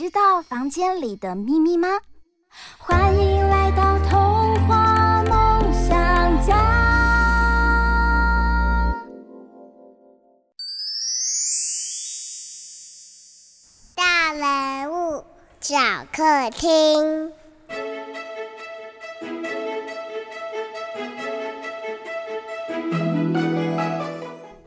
知道房间里的秘密吗？欢迎来到童话梦想家。大人物小客厅。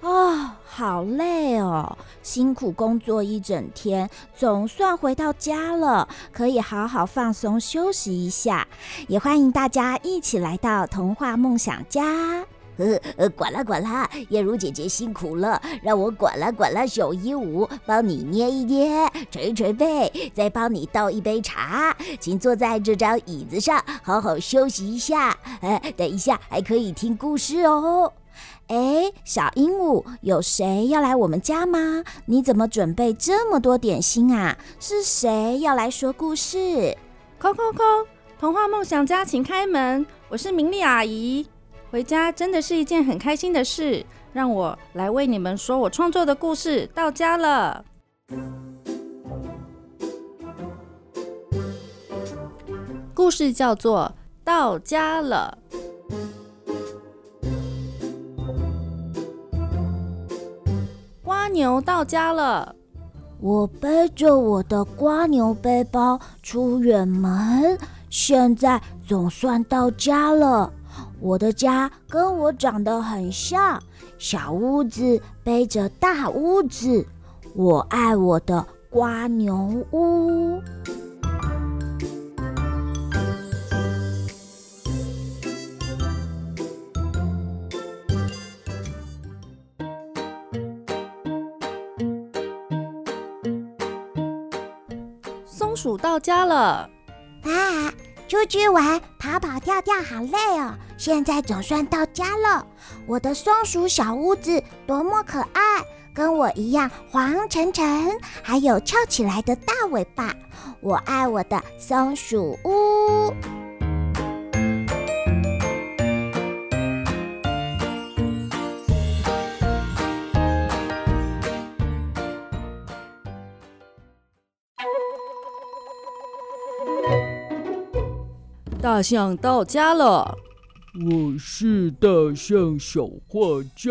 哦，好累哦！辛苦工作一整天，总算回到家了，可以好好放松休息一下。也欢迎大家一起来到童话梦想家。呃呃，管啦管啦，燕如姐姐辛苦了，让我管啦管啦小鹦鹉，帮你捏一捏，捶捶背，再帮你倒一杯茶。请坐在这张椅子上，好好休息一下。呃，等一下还可以听故事哦。哎，小鹦鹉，有谁要来我们家吗？你怎么准备这么多点心啊？是谁要来说故事？扣扣扣，童话梦想家，请开门，我是明丽阿姨。回家真的是一件很开心的事，让我来为你们说我创作的故事。到家了，故事叫做《到家了》。瓜牛到家了，我背着我的瓜牛背包出远门，现在总算到家了。我的家跟我长得很像，小屋子背着大屋子。我爱我的瓜牛屋。到家了，啊！出去玩，跑跑跳跳，好累哦！现在总算到家了。我的松鼠小屋子多么可爱，跟我一样黄澄澄，还有翘起来的大尾巴。我爱我的松鼠屋。大象到家了，我是大象小画家，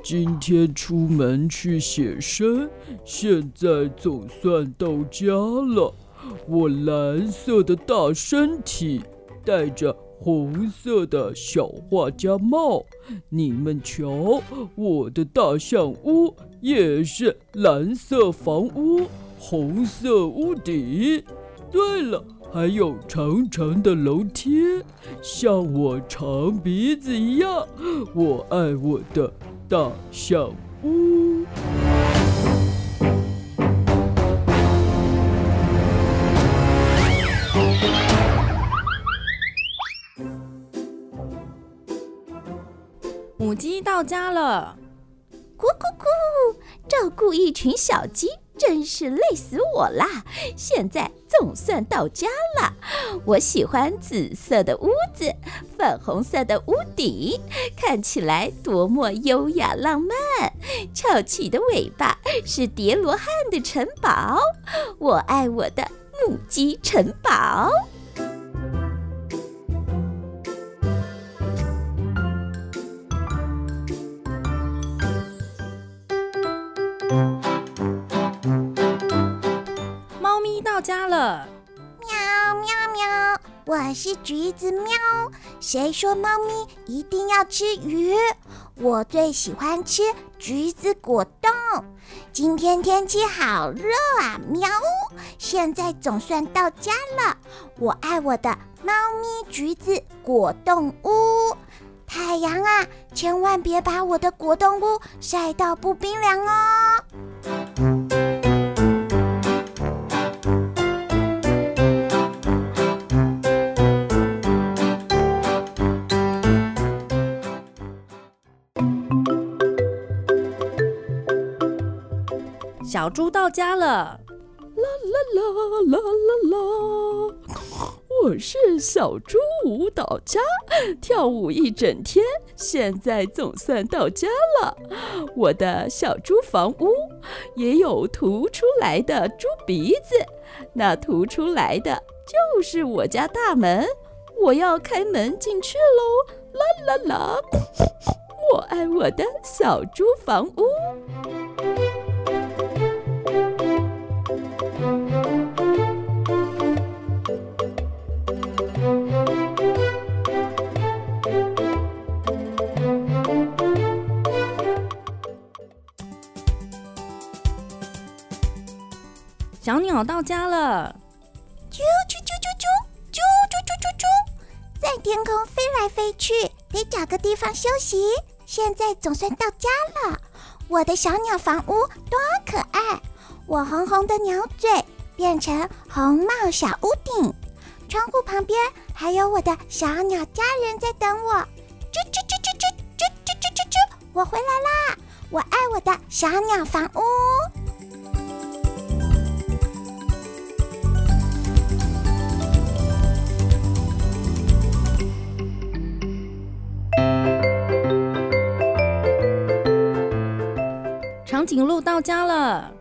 今天出门去写生，现在总算到家了。我蓝色的大身体，戴着红色的小画家帽，你们瞧，我的大象屋也是蓝色房屋，红色屋顶。对了。还有长长的楼梯，像我长鼻子一样。我爱我的大象屋。母鸡到家了，咕咕咕，照顾一群小鸡。真是累死我啦！现在总算到家了。我喜欢紫色的屋子，粉红色的屋顶，看起来多么优雅浪漫。翘起的尾巴是叠罗汉的城堡。我爱我的母鸡城堡。我是橘子喵。谁说猫咪一定要吃鱼？我最喜欢吃橘子果冻。今天天气好热啊！喵！现在总算到家了。我爱我的猫咪橘子果冻屋。太阳啊，千万别把我的果冻屋晒到不冰凉哦！小猪到家了，啦啦啦啦啦啦！我是小猪舞蹈家，跳舞一整天，现在总算到家了。我的小猪房屋也有凸出来的猪鼻子，那凸出来的就是我家大门。我要开门进去喽！啦啦啦！我爱我的小猪房屋。小鸟到家了，啾啾啾啾啾啾啾啾啾啾，在天空飞来飞去，得找个地方休息。现在总算到家了，我的小鸟房屋多可爱！我红红的鸟嘴变成红帽小屋顶，窗户旁边还有我的小鸟家人在等我。啾啾啾啾啾啾啾啾啾啾，我回来啦！我爱我的小鸟房屋。长颈鹿到家了，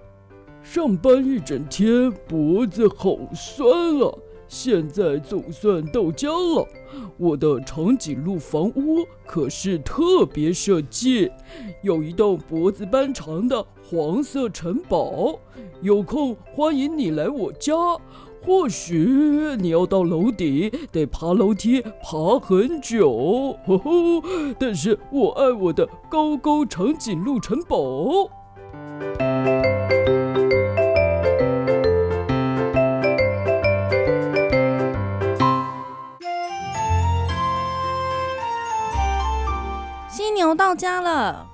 上班一整天，脖子好酸啊！现在总算到家了。我的长颈鹿房屋可是特别设计，有一栋脖子般长的黄色城堡。有空欢迎你来我家。或许你要到楼顶，得爬楼梯爬很久。呵呵，但是我爱我的高高长颈鹿城堡。到家了，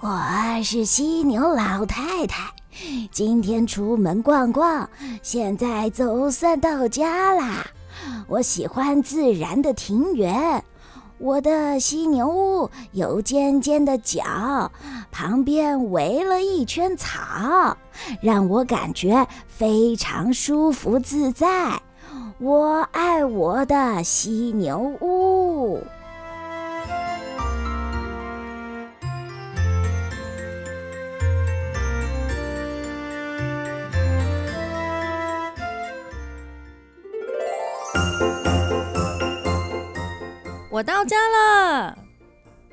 我是犀牛老太太，今天出门逛逛，现在总算到家啦。我喜欢自然的庭园。我的犀牛屋有尖尖的角，旁边围了一圈草，让我感觉非常舒服自在。我爱我的犀牛屋。我到家了，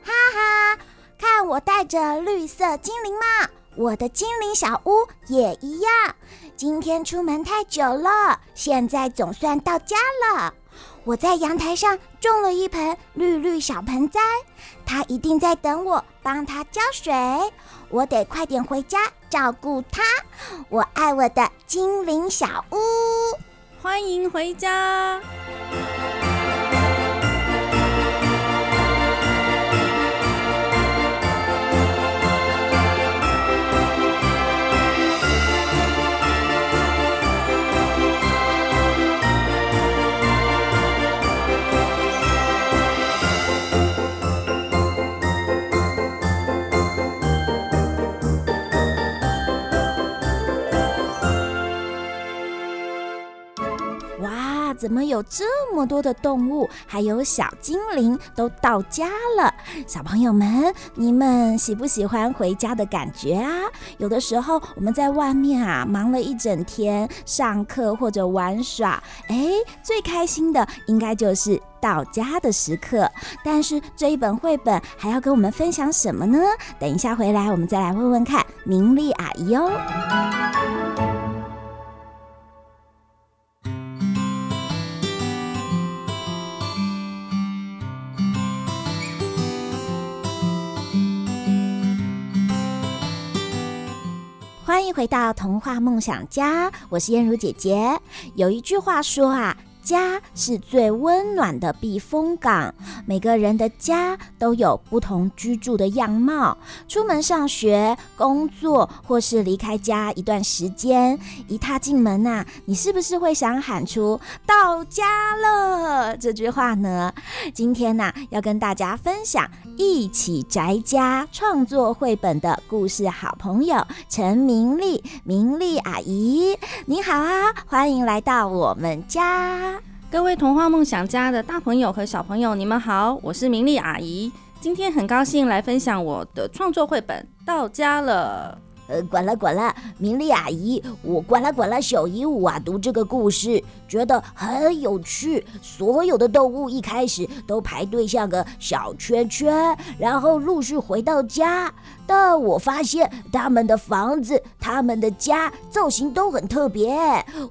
哈哈！看我戴着绿色精灵帽，我的精灵小屋也一样。今天出门太久了，现在总算到家了。我在阳台上种了一盆绿绿小盆栽，它一定在等我帮它浇水。我得快点回家照顾它。我爱我的精灵小屋，欢迎回家。怎么有这么多的动物，还有小精灵都到家了？小朋友们，你们喜不喜欢回家的感觉啊？有的时候我们在外面啊，忙了一整天，上课或者玩耍，哎，最开心的应该就是到家的时刻。但是这一本绘本还要跟我们分享什么呢？等一下回来，我们再来问问看明丽阿姨哦。欢迎回到童话梦想家，我是燕如姐姐。有一句话说啊，家是最温暖的避风港。每个人的家都有不同居住的样貌。出门上学、工作，或是离开家一段时间，一踏进门呐、你是不是会想喊出“到家了”这句话呢？今天呐、要跟大家分享一起宅家创作绘本的故事，好朋友陈明丽，明丽阿姨，你好啊，欢迎来到我们家。各位童话梦想家的大朋友和小朋友，你们好，我是明丽阿姨，今天很高兴来分享我的创作绘本《到家了》。呃，管啦管啦，明丽阿姨，我管啦管啦小鹦鹉啊，读这个故事觉得很有趣。所有的动物一开始都排队像个小圈圈，然后陆续回到家。但我发现他们的房子、他们的家造型都很特别。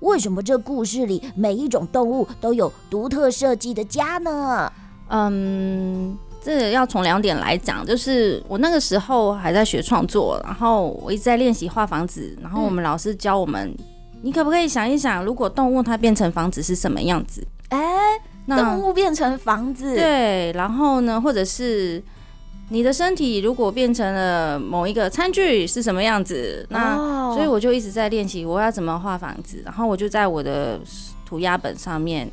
为什么这故事里每一种动物都有独特设计的家呢？嗯。这要从两点来讲，就是我那个时候还在学创作，然后我一直在练习画房子，然后我们老师教我们，嗯、你可不可以想一想，如果动物它变成房子是什么样子？哎，那动物变成房子，对，然后呢，或者是你的身体如果变成了某一个餐具是什么样子？那、哦、所以我就一直在练习我要怎么画房子，然后我就在我的涂鸦本上面。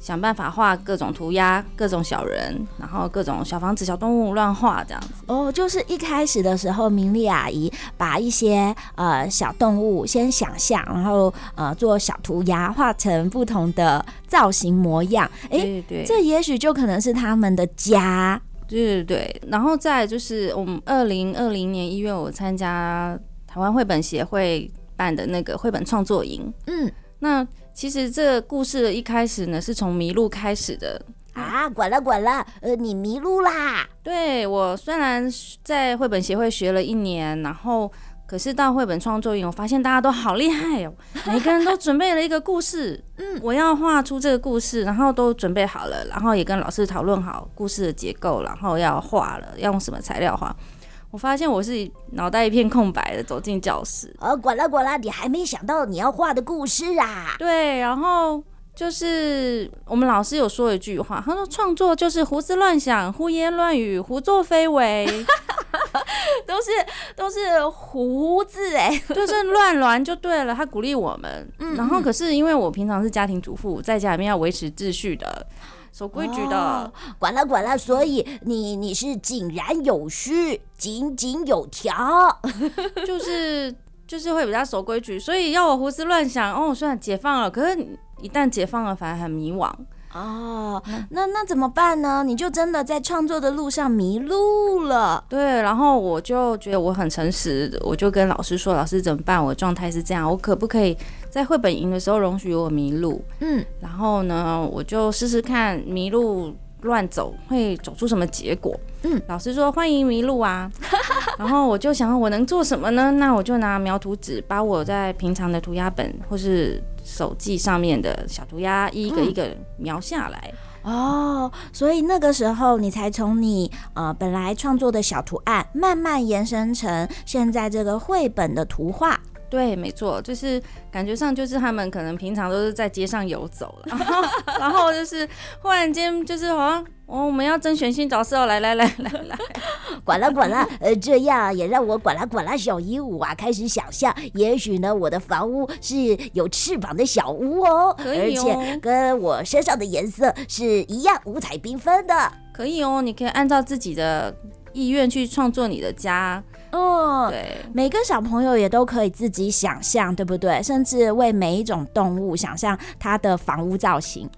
想办法画各种涂鸦，各种小人，然后各种小房子、小动物乱画这样子。哦，就是一开始的时候，明丽阿姨把一些呃小动物先想象，然后呃做小涂鸦，画成不同的造型模样。哎，对，对，这也许就可能是他们的家。对对对。然后再就是我们二零二零年一月，我参加台湾绘本协会办的那个绘本创作营。嗯，那。其实这个故事的一开始呢，是从迷路开始的啊！管了管了，呃，你迷路啦？对，我虽然在绘本协会学了一年，然后可是到绘本创作营，我发现大家都好厉害哦，每个人都准备了一个故事，嗯，我要画出这个故事，然后都准备好了，然后也跟老师讨论好故事的结构，然后要画了，要用什么材料画。我发现我是脑袋一片空白的走进教室。呃，管啦管啦，你还没想到你要画的故事啊？对，然后就是我们老师有说一句话，他说创作就是胡思乱想、胡言乱语、胡作非为，都是都是胡字哎，就是乱乱就对了。他鼓励我们，嗯，然后可是因为我平常是家庭主妇，在家里面要维持秩序的。守规矩的，哦、管了管了，所以你你是井然有序、井井有条，就是就是会比较守规矩，所以要我胡思乱想哦。虽然解放了，可是一旦解放了，反而很迷惘。哦，那那怎么办呢？你就真的在创作的路上迷路了。对，然后我就觉得我很诚实，我就跟老师说：“老师怎么办？我状态是这样，我可不可以在绘本营的时候容许我迷路？”嗯，然后呢，我就试试看迷路乱走会走出什么结果。嗯，老师说欢迎迷路啊。然后我就想我能做什么呢？那我就拿描图纸把我在平常的涂鸦本或是。手记上面的小涂鸦，一个一个描下来。嗯、哦，所以那个时候你才从你呃本来创作的小图案，慢慢延伸成现在这个绘本的图画。对，没错，就是感觉上就是他们可能平常都是在街上游走了，然后 然后就是忽然间就是好像哦，我们要争选新角色，来来来来来，管了管了，呃，这样也让我管了管了小鹦鹉啊，开始想象，也许呢，我的房屋是有翅膀的小屋哦，可以哦，而且跟我身上的颜色是一样五彩缤纷的，可以哦，你可以按照自己的意愿去创作你的家。嗯，对，每个小朋友也都可以自己想象，对不对？甚至为每一种动物想象它的房屋造型，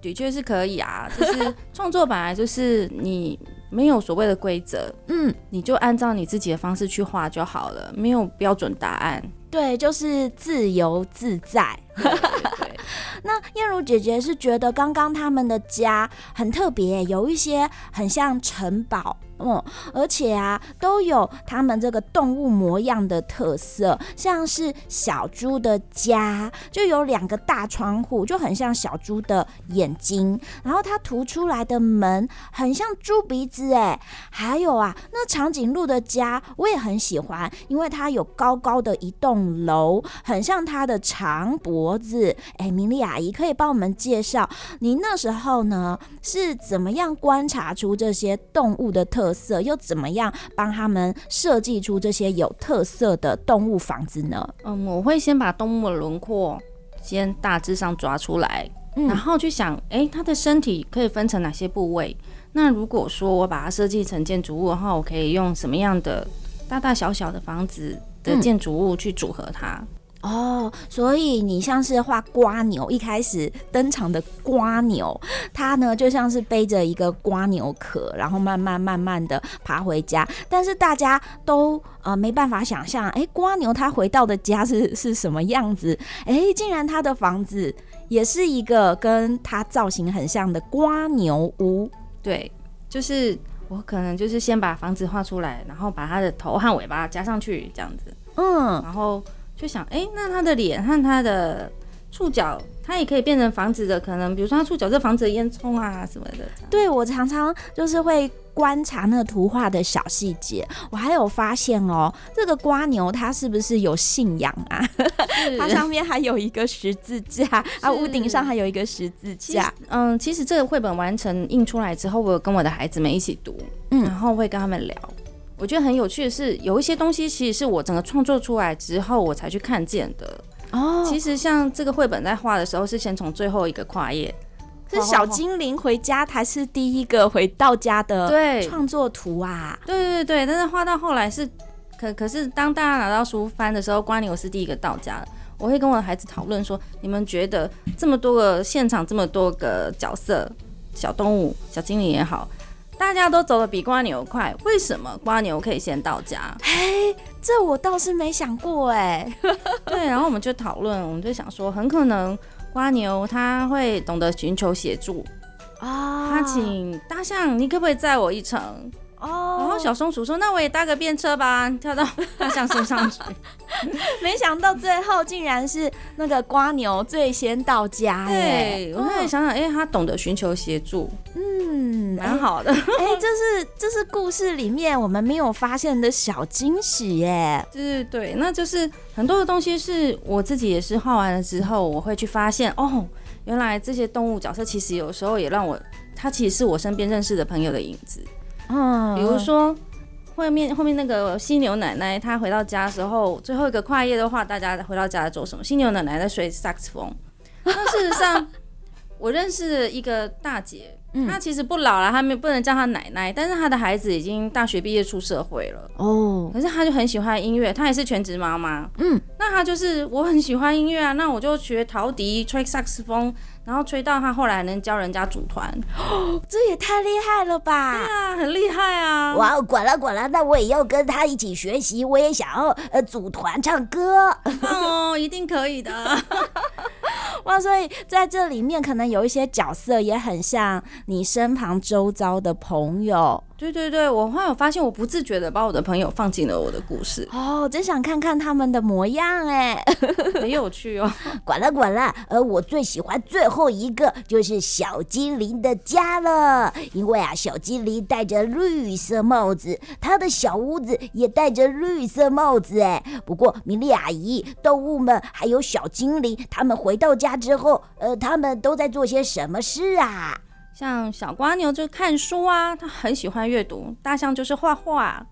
的确是可以啊。就是 创作本来就是你没有所谓的规则，嗯，你就按照你自己的方式去画就好了，没有标准答案。对，就是自由自在。对对对 那燕如姐姐是觉得刚刚他们的家很特别，有一些很像城堡。嗯，而且啊，都有他们这个动物模样的特色，像是小猪的家，就有两个大窗户，就很像小猪的眼睛，然后它涂出来的门很像猪鼻子，哎，还有啊，那长颈鹿的家我也很喜欢，因为它有高高的一栋楼，很像它的长脖子，哎，明丽阿姨可以帮我们介绍，你那时候呢是怎么样观察出这些动物的特色，又怎么样帮他们设计出这些有特色的动物房子呢？嗯，我会先把动物的轮廓先大致上抓出来，嗯、然后去想，哎、欸，它的身体可以分成哪些部位？那如果说我把它设计成建筑物的话，我可以用什么样的大大小小的房子的建筑物去组合它？嗯哦，所以你像是画瓜牛，一开始登场的瓜牛，它呢就像是背着一个瓜牛壳，然后慢慢慢慢的爬回家。但是大家都呃没办法想象，哎，瓜牛它回到的家是 是什么样子？哎，竟然它的房子也是一个跟它造型很像的瓜牛屋。对，就是我可能就是先把房子画出来，然后把它的头和尾巴加上去，这样子。嗯，然后。就想，哎、欸，那他的脸和他的触角，它也可以变成房子的可能，比如说他触角这房子的烟囱啊什么的。对，我常常就是会观察那个图画的小细节。我还有发现哦，这个瓜牛它是不是有信仰啊？它上面还有一个十字架，啊，屋顶上还有一个十字架。嗯，其实这个绘本完成印出来之后，我有跟我的孩子们一起读，嗯，然后会跟他们聊。我觉得很有趣的是，有一些东西其实是我整个创作出来之后，我才去看见的。哦，其实像这个绘本在画的时候，是先从最后一个跨页，是小精灵回家才是第一个回到家的对创作图啊。对对对，但是画到后来是可可是当大家拿到书翻的时候，蜗牛是第一个到家的。我会跟我的孩子讨论说，你们觉得这么多个现场，这么多个角色，小动物、小精灵也好。大家都走得比瓜牛快，为什么瓜牛可以先到家？嘿，这我倒是没想过哎。对，然后我们就讨论，我们就想说，很可能瓜牛他会懂得寻求协助啊。他请大象，你可不可以载我一程？哦，然后小松鼠说：“那我也搭个便车吧，跳到大象身上去。”没想到最后竟然是那个瓜牛最先到家耶！对，我后来想想，哎、欸，他懂得寻求协助，嗯，蛮好的。哎、欸，这是这是故事里面我们没有发现的小惊喜耶！对对对，那就是很多的东西是我自己也是画完了之后，我会去发现哦，原来这些动物角色其实有时候也让我，它其实是我身边认识的朋友的影子。嗯，比如说后面后面那个犀牛奶奶，她回到家的时候，最后一个跨页的话，大家回到家在做什么？犀牛奶奶在吹萨克斯风。那事实上，我认识的一个大姐。她其实不老了，她没不能叫她奶奶，但是她的孩子已经大学毕业出社会了哦。可是她就很喜欢音乐，她也是全职妈妈。嗯，那她就是我很喜欢音乐啊，那我就学陶笛，吹萨克斯风，然后吹到他后来能教人家组团。哦，这也太厉害了吧！对啊，很厉害啊！哇，管了管了，那我也要跟他一起学习，我也想要呃组团唱歌。哦，一定可以的。哇，所以在这里面可能有一些角色也很像你身旁周遭的朋友。对对对，我后来有发现，我不自觉的把我的朋友放进了我的故事。哦，真想看看他们的模样哎，很有趣哦。管了管了，而我最喜欢最后一个就是小精灵的家了，因为啊，小精灵戴着绿色帽子，他的小屋子也戴着绿色帽子哎。不过，米莉阿姨，动物们还有小精灵，他们回到家之后，呃，他们都在做些什么事啊？像小瓜牛就看书啊，他很喜欢阅读；大象就是画画。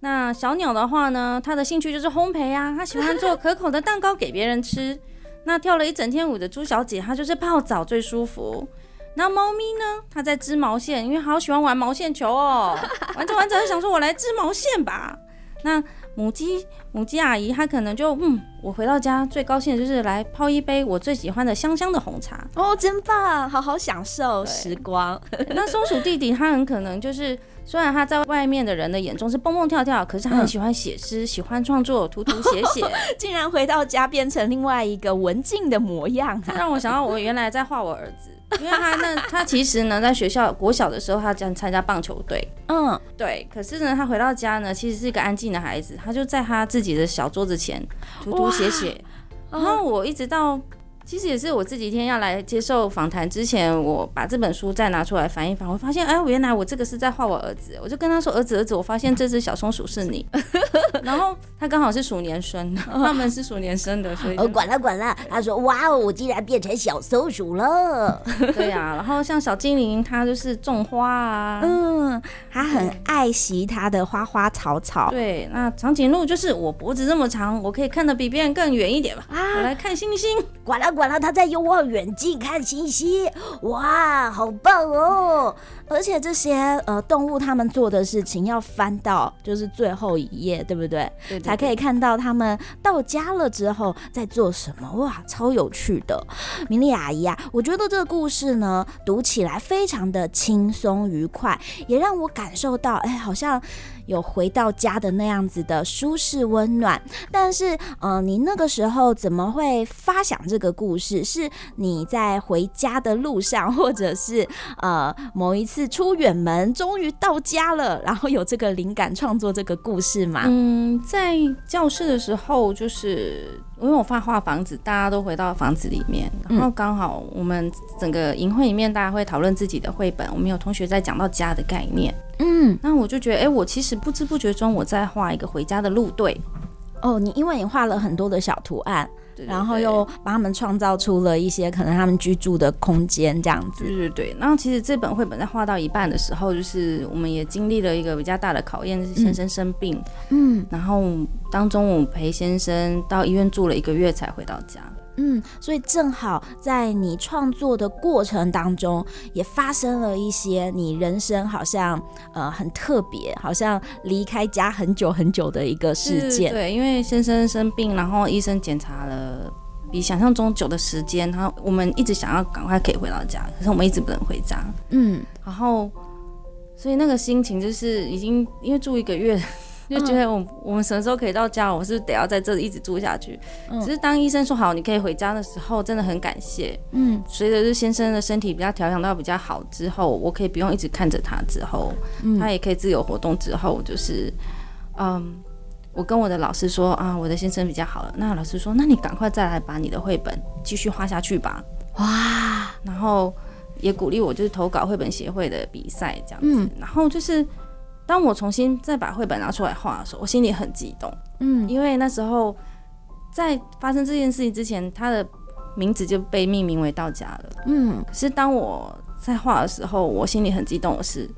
那小鸟的话呢，它的兴趣就是烘焙啊，它喜欢做可口的蛋糕给别人吃。那跳了一整天舞的猪小姐，她就是泡澡最舒服。那猫咪呢，它在织毛线，因为好喜欢玩毛线球哦。玩着玩着，想说我来织毛线吧。那母鸡，母鸡阿姨，她可能就嗯，我回到家最高兴的就是来泡一杯我最喜欢的香香的红茶。哦，真棒，好好享受时光。那松鼠弟弟他很可能就是，虽然他在外面的人的眼中是蹦蹦跳跳，可是他很喜欢写诗，嗯、喜欢创作，涂涂写写，竟然回到家变成另外一个文静的模样，啊，让我想到我原来在画我儿子。因为他那他其实呢，在学校国小的时候，他将参加棒球队。嗯，对。可是呢，他回到家呢，其实是一个安静的孩子，他就在他自己的小桌子前涂涂写写。然后我一直到。其实也是我这几天要来接受访谈之前，我把这本书再拿出来翻一翻，我发现，哎，原来我这个是在画我儿子。我就跟他说：“儿子，儿子，我发现这只小松鼠是你。”然后他刚好是鼠年生，他们是鼠年生的，所以……哦，管了管了。他说：“哇哦，我竟然变成小松鼠了。”对呀、啊。然后像小精灵，他就是种花啊，嗯，他很爱惜他的花花草草。对，那长颈鹿就是我脖子这么长，我可以看得比别人更远一点吧？啊，我来看星星。管了。管了，他在用望远镜看星星，哇，好棒哦！而且这些呃动物他们做的事情要翻到就是最后一页，对不对？对对对，才可以看到他们到家了之后在做什么，哇，超有趣的。明丽阿姨啊，我觉得这个故事呢读起来非常的轻松愉快，也让我感受到，哎，好像。有回到家的那样子的舒适温暖，但是，呃，你那个时候怎么会发想这个故事？是你在回家的路上，或者是呃某一次出远门，终于到家了，然后有这个灵感创作这个故事吗？嗯，在教室的时候，就是因为我画画房子，大家都回到房子里面，然后刚好我们整个营会里面，大家会讨论自己的绘本，我们有同学在讲到家的概念。嗯，那我就觉得，哎、欸，我其实不知不觉中我在画一个回家的路队。哦，你因为你画了很多的小图案，对对对，然后又帮他们创造出了一些可能他们居住的空间，这样子。对对对。然后其实这本绘本在画到一半的时候，就是我们也经历了一个比较大的考验，就是先生生病。嗯。然后当中我陪先生到医院住了一个月才回到家。嗯，所以正好在你创作的过程当中，也发生了一些你人生好像呃很特别，好像离开家很久很久的一个事件。对，因为先生生病，然后医生检查了比想象中久的时间，然后我们一直想要赶快可以回到家，可是我们一直不能回家。嗯，然后所以那个心情就是已经因为住一个月。就觉得我我们什么时候可以到家？我是不是得要在这里一直住下去？嗯，只是当医生说好你可以回家的时候，真的很感谢。嗯，随着这先生的身体比较调养到比较好之后，我可以不用一直看着他之后，嗯，他也可以自由活动之后，就是，嗯，我跟我的老师说啊，我的先生比较好了。那老师说，那你赶快再来把你的绘本继续画下去吧。哇，然后也鼓励我就是投稿绘本协会的比赛这样子，嗯，然后就是。当我重新再把绘本拿出来画的时候，我心里很激动，嗯，因为那时候在发生这件事情之前，他的名字就被命名为到家了，嗯。可是当我在画的时候，我心里很激动的是，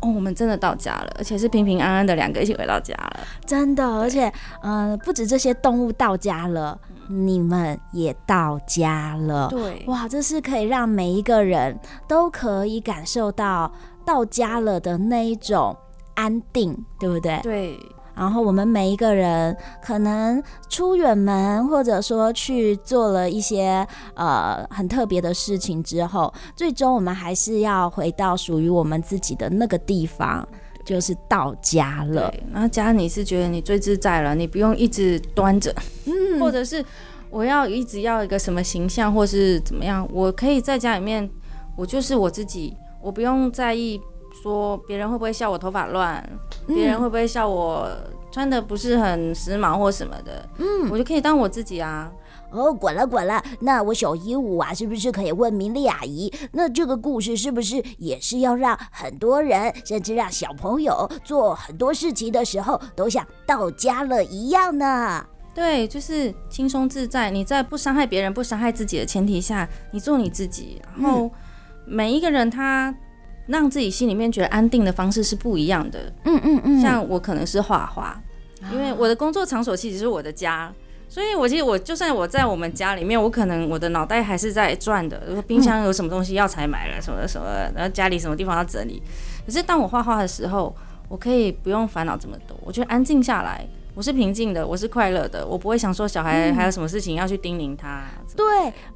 哦，我们真的到家了，而且是平平安安的两个一起回到家了，真的。而且，嗯、呃，不止这些动物到家了，你们也到家了，对，哇，这是可以让每一个人都可以感受到到家了的那一种。安定，对不对？对。然后我们每一个人可能出远门，或者说去做了一些呃很特别的事情之后，最终我们还是要回到属于我们自己的那个地方，就是到家了。然后家你是觉得你最自在了，你不用一直端着，嗯，或者是我要一直要一个什么形象，或是怎么样，我可以在家里面，我就是我自己，我不用在意。说别人会不会笑我头发乱？别人会不会笑我穿的不是很时髦或什么的？嗯，我就可以当我自己啊。哦，滚了滚了，那我小鹦鹉啊，是不是可以问明丽阿姨？那这个故事是不是也是要让很多人，甚至让小朋友做很多事情的时候，都像到家了一样呢？对，就是轻松自在。你在不伤害别人、不伤害自己的前提下，你做你自己。然后每一个人他。让自己心里面觉得安定的方式是不一样的。嗯嗯嗯，像我可能是画画，因为我的工作场所其实是我的家，所以我其实我就算我在我们家里面，我可能我的脑袋还是在转的，如果冰箱有什么东西要采买了什么什么，然后家里什么地方要整理。可是当我画画的时候，我可以不用烦恼这么多，我觉得安静下来，我是平静的，我是快乐的，我不会想说小孩还有什么事情要去叮咛他。对，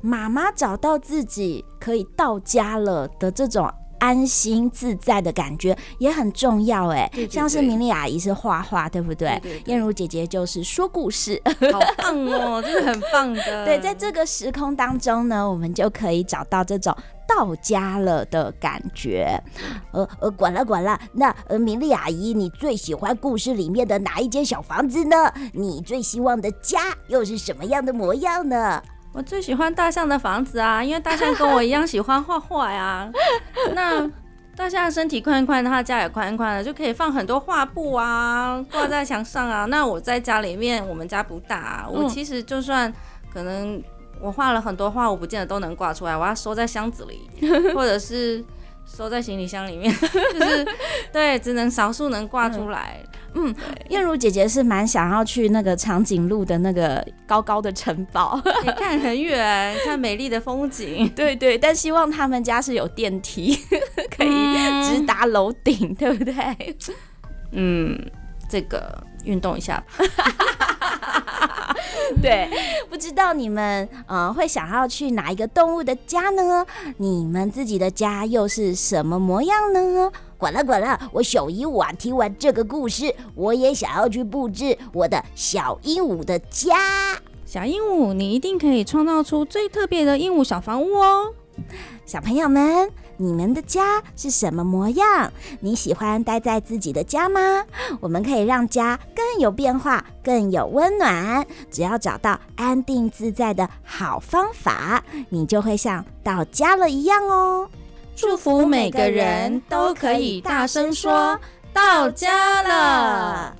妈妈找到自己可以到家了的这种。安心自在的感觉也很重要哎。像是明丽阿姨是画画，对不对，燕如姐姐就是说故事，好棒哦，真的很棒的。对，在这个时空当中呢，我们就可以找到这种到家了的感觉。呃呃，管了管了，那呃，明丽阿姨，你最喜欢故事里面的哪一间小房子呢？你最希望的家又是什么样的模样呢？我最喜欢大象的房子啊，因为大象跟我一样喜欢画画呀。那大象身体宽宽的，他家也宽宽的，就可以放很多画布啊，挂在墙上啊。那我在家里面，我们家不大啊，我其实就算可能我画了很多画，我不见得都能挂出来，我要收在箱子里，或者是收在行李箱里面，就是对，只能少数能挂出来。嗯，燕如姐姐是蛮想要去那个长颈鹿的那个高高的城堡，你看很远，看美丽的风景。对对，但希望他们家是有电梯，可以直达楼顶，嗯、对不对？嗯，这个运动一下吧。对，不知道你们呃会想要去哪一个动物的家呢？你们自己的家又是什么模样呢？管了管了，我小鹦鹉啊，听完这个故事，我也想要去布置我的小鹦鹉的家。小鹦鹉，你一定可以创造出最特别的鹦鹉小房屋哦。小朋友们，你们的家是什么模样？你喜欢待在自己的家吗？我们可以让家更有变化，更有温暖。只要找到安定自在的好方法，你就会像到家了一样哦。祝福每个人都可以大声说：“到家了。”